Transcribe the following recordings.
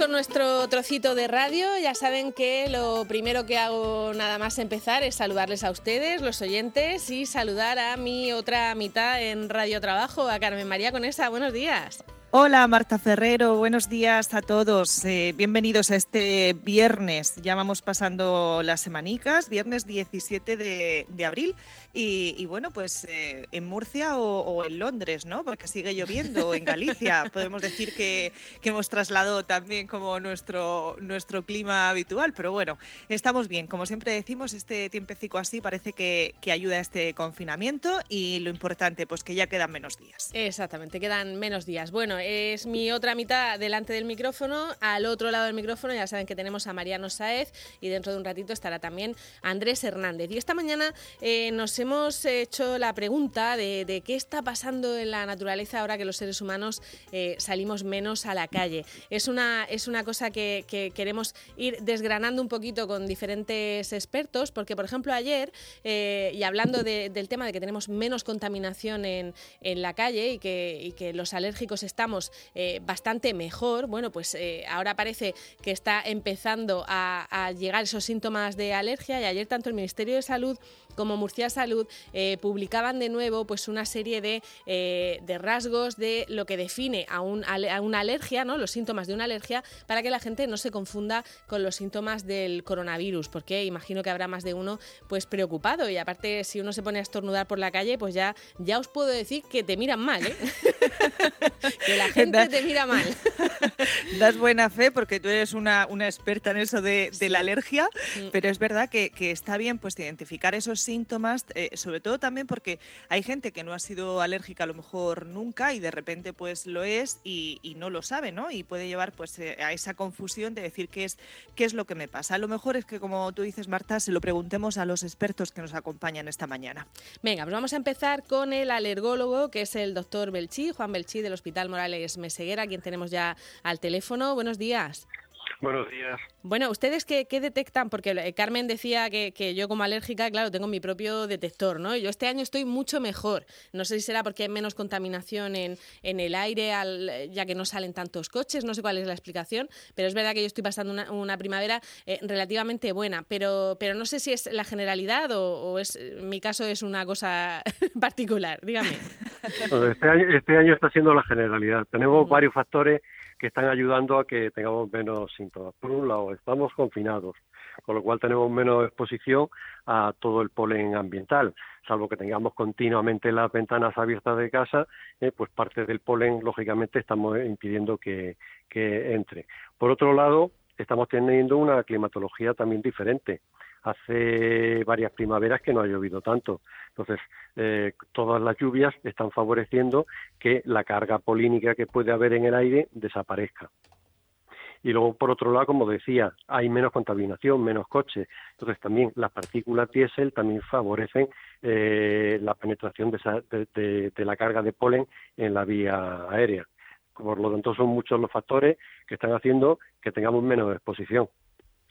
con nuestro trocito de radio. Ya saben que lo primero que hago nada más empezar es saludarles a ustedes, los oyentes, y saludar a mi otra mitad en Radio Trabajo, a Carmen María Conesa. Buenos días. Hola Marta Ferrero, buenos días a todos. Eh, bienvenidos a este viernes. Ya vamos pasando las semanicas, viernes 17 de, abril. Y, bueno, pues eh, en Murcia o, en Londres, ¿no? Porque sigue lloviendo, o en Galicia. Podemos decir que, hemos trasladado también como nuestro, nuestro clima habitual. Pero bueno, estamos bien. Como siempre decimos, este tiempecico así parece que, que ayuda a este confinamiento. Y lo importante, pues que ya quedan menos días. Exactamente, quedan menos días. Bueno, es mi otra mitad delante del micrófono. Al otro lado del micrófono ya saben que tenemos a Mariano Saez y dentro de un ratito estará también Andrés Hernández. Y esta mañana eh, nos hemos hecho la pregunta de, qué está pasando en la naturaleza ahora que los seres humanos eh, salimos menos a la calle. Es una, es una cosa que, queremos ir desgranando un poquito con diferentes expertos, porque por ejemplo ayer, eh, y hablando del tema de que tenemos menos contaminación en, la calle y que, y que los alérgicos están eh, bastante mejor, bueno, pues eh, ahora parece que está empezando a, llegar esos síntomas de alergia y ayer tanto el Ministerio de Salud como Murcia Salud eh, publicaban de nuevo pues una serie de, rasgos de lo que define a, una alergia, ¿no? los síntomas de una alergia, para que la gente no se confunda con los síntomas del coronavirus, porque imagino que habrá más de uno pues preocupado y aparte si uno se pone a estornudar por la calle, pues ya, ya os puedo decir que te miran mal, ¿eh? la gente te mira mal. Das buena fe porque tú eres una, experta en eso de, la alergia, mm. pero es verdad que, está bien pues identificar esos síntomas, eh, sobre todo también porque hay gente que no ha sido alérgica a lo mejor nunca y de repente pues lo es y, no lo sabe, ¿no? Y puede llevar pues eh, a esa confusión de decir qué es, qué es lo que me pasa. A lo mejor es que como tú dices, Marta, se lo preguntemos a los expertos que nos acompañan esta mañana. Venga, pues vamos a empezar con el alergólogo, que es el doctor Belchí, Juan Belchí del Hospital Morales Morales Meseguera, quien tenemos ya al teléfono. Buenos días. Buenos días. Bueno, ¿ustedes qué, detectan? Porque eh, Carmen decía que, yo como alérgica, claro, tengo mi propio detector, ¿no? Yo este año estoy mucho mejor. No sé si será porque hay menos contaminación en, el aire, ya que no salen tantos coches, no sé cuál es la explicación, pero es verdad que yo estoy pasando una, primavera eh, relativamente buena, pero, pero no sé si es la generalidad o, es mi caso es una cosa particular. Dígame. Este, año, este año está siendo la generalidad. Tenemos varios factores que están ayudando a que tengamos menos síntomas. Por un lado, estamos confinados, con lo cual tenemos menos exposición a todo el polen ambiental, salvo que tengamos continuamente las ventanas abiertas de casa, eh, pues parte del polen, lógicamente, estamos impidiendo que, que entre. Por otro lado, estamos teniendo una climatología también diferente hace varias primaveras que no ha llovido tanto. Entonces, eh, todas las lluvias están favoreciendo que la carga polínica que puede haber en el aire desaparezca. Y luego, por otro lado, como decía, hay menos contaminación, menos coches. Entonces, también las partículas diésel también favorecen eh, la penetración de, de la carga de polen en la vía aérea. Por lo tanto, son muchos los factores que están haciendo que tengamos menos exposición.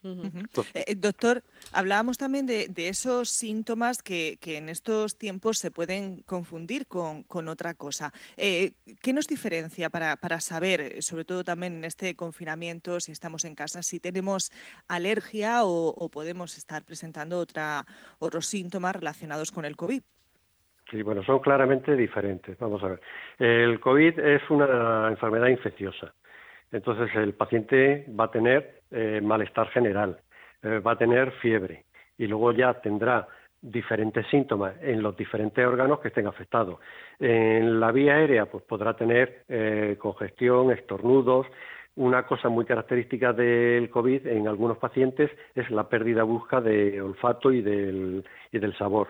Eh, doctor, hablábamos también de, esos síntomas que, en estos tiempos se pueden confundir con, otra cosa. Eh, ¿Qué nos diferencia para, saber, eh, sobre todo también en este confinamiento, si estamos en casa, si tenemos alergia o, podemos estar presentando otra, otros síntomas relacionados con el COVID? Sí, bueno, son claramente diferentes. Vamos a ver. El COVID es una enfermedad infecciosa. Entonces el paciente va a tener eh, malestar general, eh, va a tener fiebre y luego ya tendrá diferentes síntomas en los diferentes órganos que estén afectados. En la vía aérea pues podrá tener eh, congestión, estornudos. Una cosa muy característica del COVID en algunos pacientes es la pérdida brusca de olfato y del, y del sabor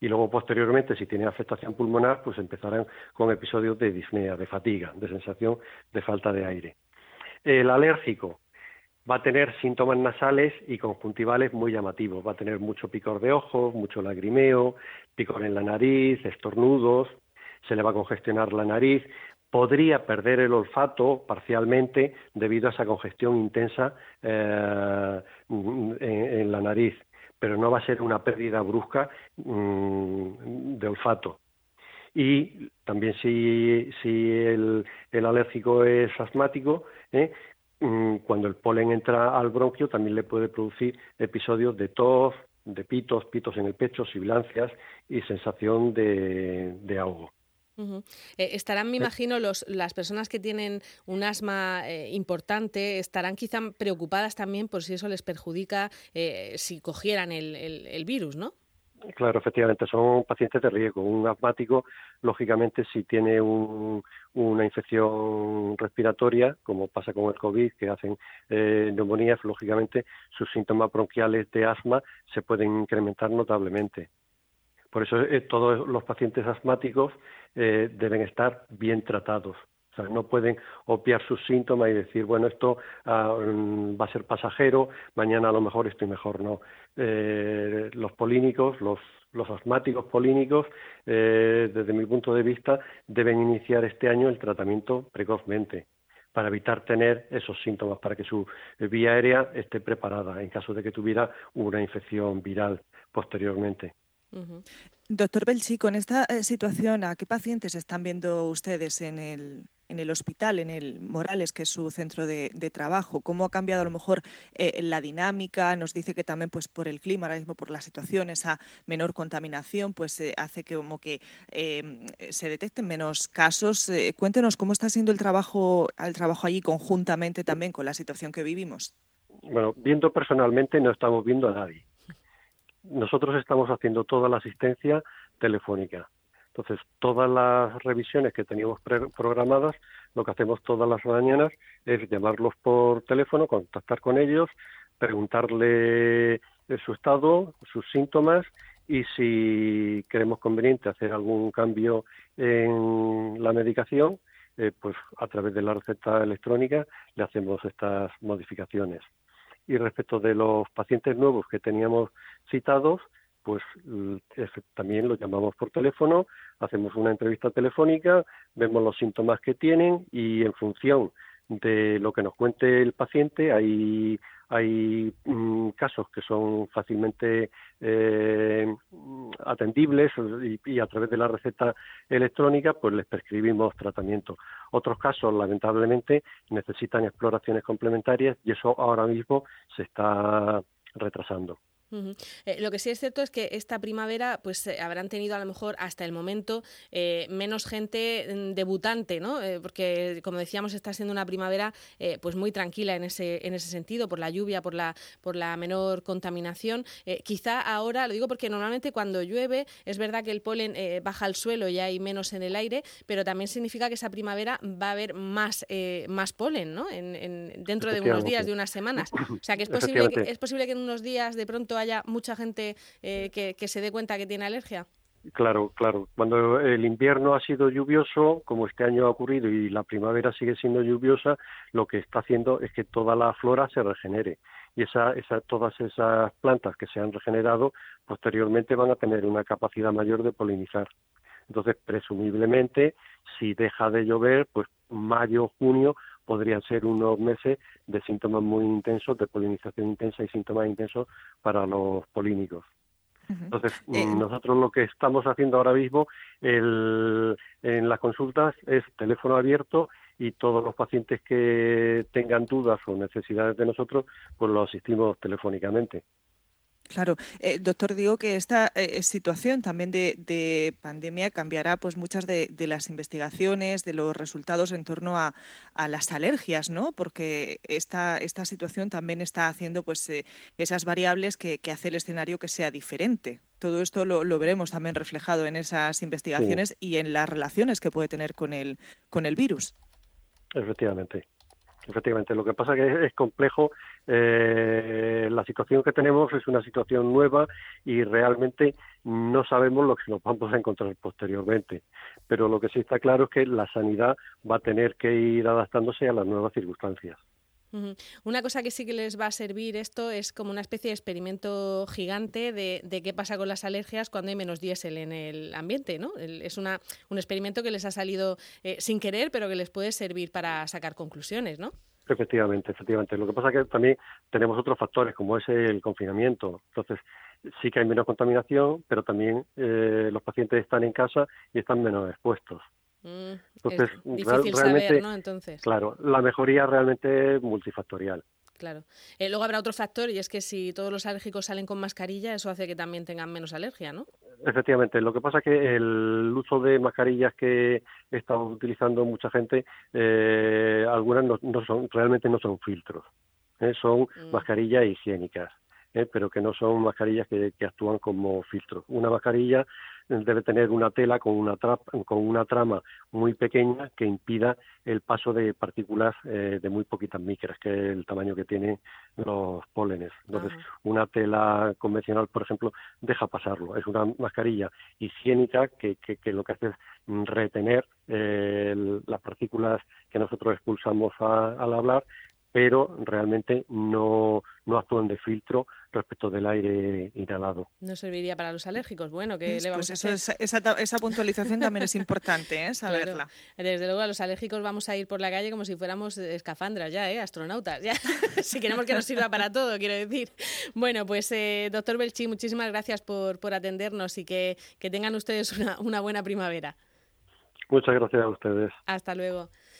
y luego posteriormente si tiene afectación pulmonar pues empezarán con episodios de disnea, de fatiga, de sensación de falta de aire. El alérgico va a tener síntomas nasales y conjuntivales muy llamativos, va a tener mucho picor de ojos, mucho lagrimeo, picor en la nariz, estornudos, se le va a congestionar la nariz, podría perder el olfato parcialmente debido a esa congestión intensa eh, en, la nariz pero no va a ser una pérdida brusca mm, de olfato. Y también si, si el, alérgico es asmático, ¿eh? mm, cuando el polen entra al bronquio también le puede producir episodios de tos, de pitos, pitos en el pecho, sibilancias y sensación de, de ahogo. Eh, estarán, me eh. imagino, los, las personas que tienen un asma eh, importante, estarán quizá preocupadas también por si eso les perjudica si cogieran el, el, virus, ¿no? Claro, efectivamente, son pacientes de riesgo. Un asmático, lógicamente, si tiene una infección respiratoria, como pasa con el COVID, que hacen neumonías, lógicamente sus síntomas bronquiales de asma se pueden incrementar notablemente. Por eso todos los pacientes asmáticos eh, deben estar bien tratados. O sea, no pueden obviar sus síntomas y decir, bueno, esto ah, mm, va a ser pasajero, mañana a lo mejor estoy mejor. No. Eh, los polínicos, los, los asmáticos polínicos, eh, desde mi punto de vista, deben iniciar este año el tratamiento precozmente para evitar tener esos síntomas, para que su vía aérea esté preparada en caso de que tuviera una infección viral posteriormente. Doctor Belchi, con esta eh, situación, ¿a qué pacientes están viendo ustedes en el, en el hospital, en el Morales, que es su centro de, trabajo? ¿Cómo ha cambiado a lo mejor eh, la dinámica? Nos dice que también pues por el clima, ahora mismo por la situación, esa menor contaminación, pues eh, hace que como que em, se detecten menos casos. cuéntenos cómo está siendo el trabajo, el trabajo allí conjuntamente también con la situación que vivimos. Bueno, viendo personalmente no estamos viendo a nadie nosotros estamos haciendo toda la asistencia telefónica. Entonces, todas las revisiones que teníamos programadas, lo que hacemos todas las mañanas es llamarlos por teléfono, contactar con ellos, preguntarle su estado, sus síntomas y si creemos conveniente hacer algún cambio en la medicación, eh, pues a través de la receta electrónica le hacemos estas modificaciones. Y respecto de los pacientes nuevos que teníamos citados, pues también los llamamos por teléfono, hacemos una entrevista telefónica, vemos los síntomas que tienen y en función de lo que nos cuente el paciente hay hay mm, casos que son fácilmente eh, atendibles y, a través de la receta electrónica pues les prescribimos tratamiento. Otros casos, lamentablemente, necesitan exploraciones complementarias y eso ahora mismo se está retrasando. Eh, lo que sí es cierto es que esta primavera pues eh, habrán tenido a lo mejor hasta el momento eh, menos gente mm, debutante, ¿no? porque como decíamos está siendo una primavera pues muy tranquila en ese en ese sentido por la lluvia, por la por la menor contaminación. quizá ahora lo digo porque normalmente cuando llueve es verdad que el polen baja al suelo y hay menos en el aire, pero también significa que esa primavera va a haber más más polen, ¿no? En, dentro de unos días, de unas semanas. O sea que es posible que, es posible que en unos días de pronto haya mucha gente eh, que, se dé cuenta que tiene alergia? Claro, claro. Cuando el invierno ha sido lluvioso, como este año ha ocurrido, y la primavera sigue siendo lluviosa, lo que está haciendo es que toda la flora se regenere. Y esa, esa, todas esas plantas que se han regenerado posteriormente van a tener una capacidad mayor de polinizar. Entonces, presumiblemente, si deja de llover, pues mayo, junio podrían ser unos meses de síntomas muy intensos, de polinización intensa y síntomas intensos para los polínicos. Entonces, eh, nosotros lo que estamos haciendo ahora mismo en las consultas es teléfono abierto y todos los pacientes que tengan dudas o necesidades de nosotros, pues los asistimos telefónicamente. Claro, eh, doctor, digo que esta eh, situación también de, pandemia cambiará pues muchas de, las investigaciones, de los resultados en torno a, las alergias, ¿no? Porque esta, esta situación también está haciendo pues eh, esas variables que, que, hace el escenario que sea diferente. Todo esto lo, veremos también reflejado en esas investigaciones y en las relaciones que puede tener con el, con el virus. Efectivamente. Efectivamente, lo que pasa es que es complejo. Eh, la situación que tenemos es una situación nueva y realmente no sabemos lo que nos vamos a encontrar posteriormente. Pero lo que sí está claro es que la sanidad va a tener que ir adaptándose a las nuevas circunstancias. Una cosa que sí que les va a servir esto es como una especie de experimento gigante de, qué pasa con las alergias cuando hay menos diésel en el ambiente, ¿no? Es una, un experimento que les ha salido eh, sin querer, pero que les puede servir para sacar conclusiones, ¿no? Efectivamente, efectivamente. Lo que pasa es que también tenemos otros factores, como es el confinamiento. Entonces, sí que hay menos contaminación, pero también eh, los pacientes están en casa y están menos expuestos. Mm, Entonces, difícil saber, ¿no? Entonces. Claro, la mejoría realmente es multifactorial. Claro. Eh, luego habrá otro factor y es que si todos los alérgicos salen con mascarilla, eso hace que también tengan menos alergia, ¿no? Efectivamente, lo que pasa es que el uso de mascarillas que estamos utilizando mucha gente, eh, algunas no, son realmente no son filtros, ¿eh? son mm. mascarillas higiénicas. ¿eh? pero que no son mascarillas que, actúan como filtros. Una mascarilla debe tener una tela con una, con una trama muy pequeña que impida el paso de partículas eh, de muy poquitas micras, que es el tamaño que tienen los pólenes. Entonces, una tela convencional, por ejemplo, deja pasarlo. Es una mascarilla higiénica que, que, lo que hace es retener eh, las partículas que nosotros expulsamos al hablar pero realmente no, no actúan de filtro respecto del aire inhalado. No serviría para los alérgicos. Bueno, que le vamos a hacer? esa, esa, puntualización también es importante, ¿eh? saberla. Desde luego a los alérgicos vamos a ir por la calle como si fuéramos escafandras ya, ¿eh? astronautas, ya. si queremos que nos sirva para todo, quiero decir. Bueno, pues eh, doctor Belchi, muchísimas gracias por, por atendernos y que, que tengan ustedes una, una buena primavera. Muchas gracias a ustedes. Hasta luego.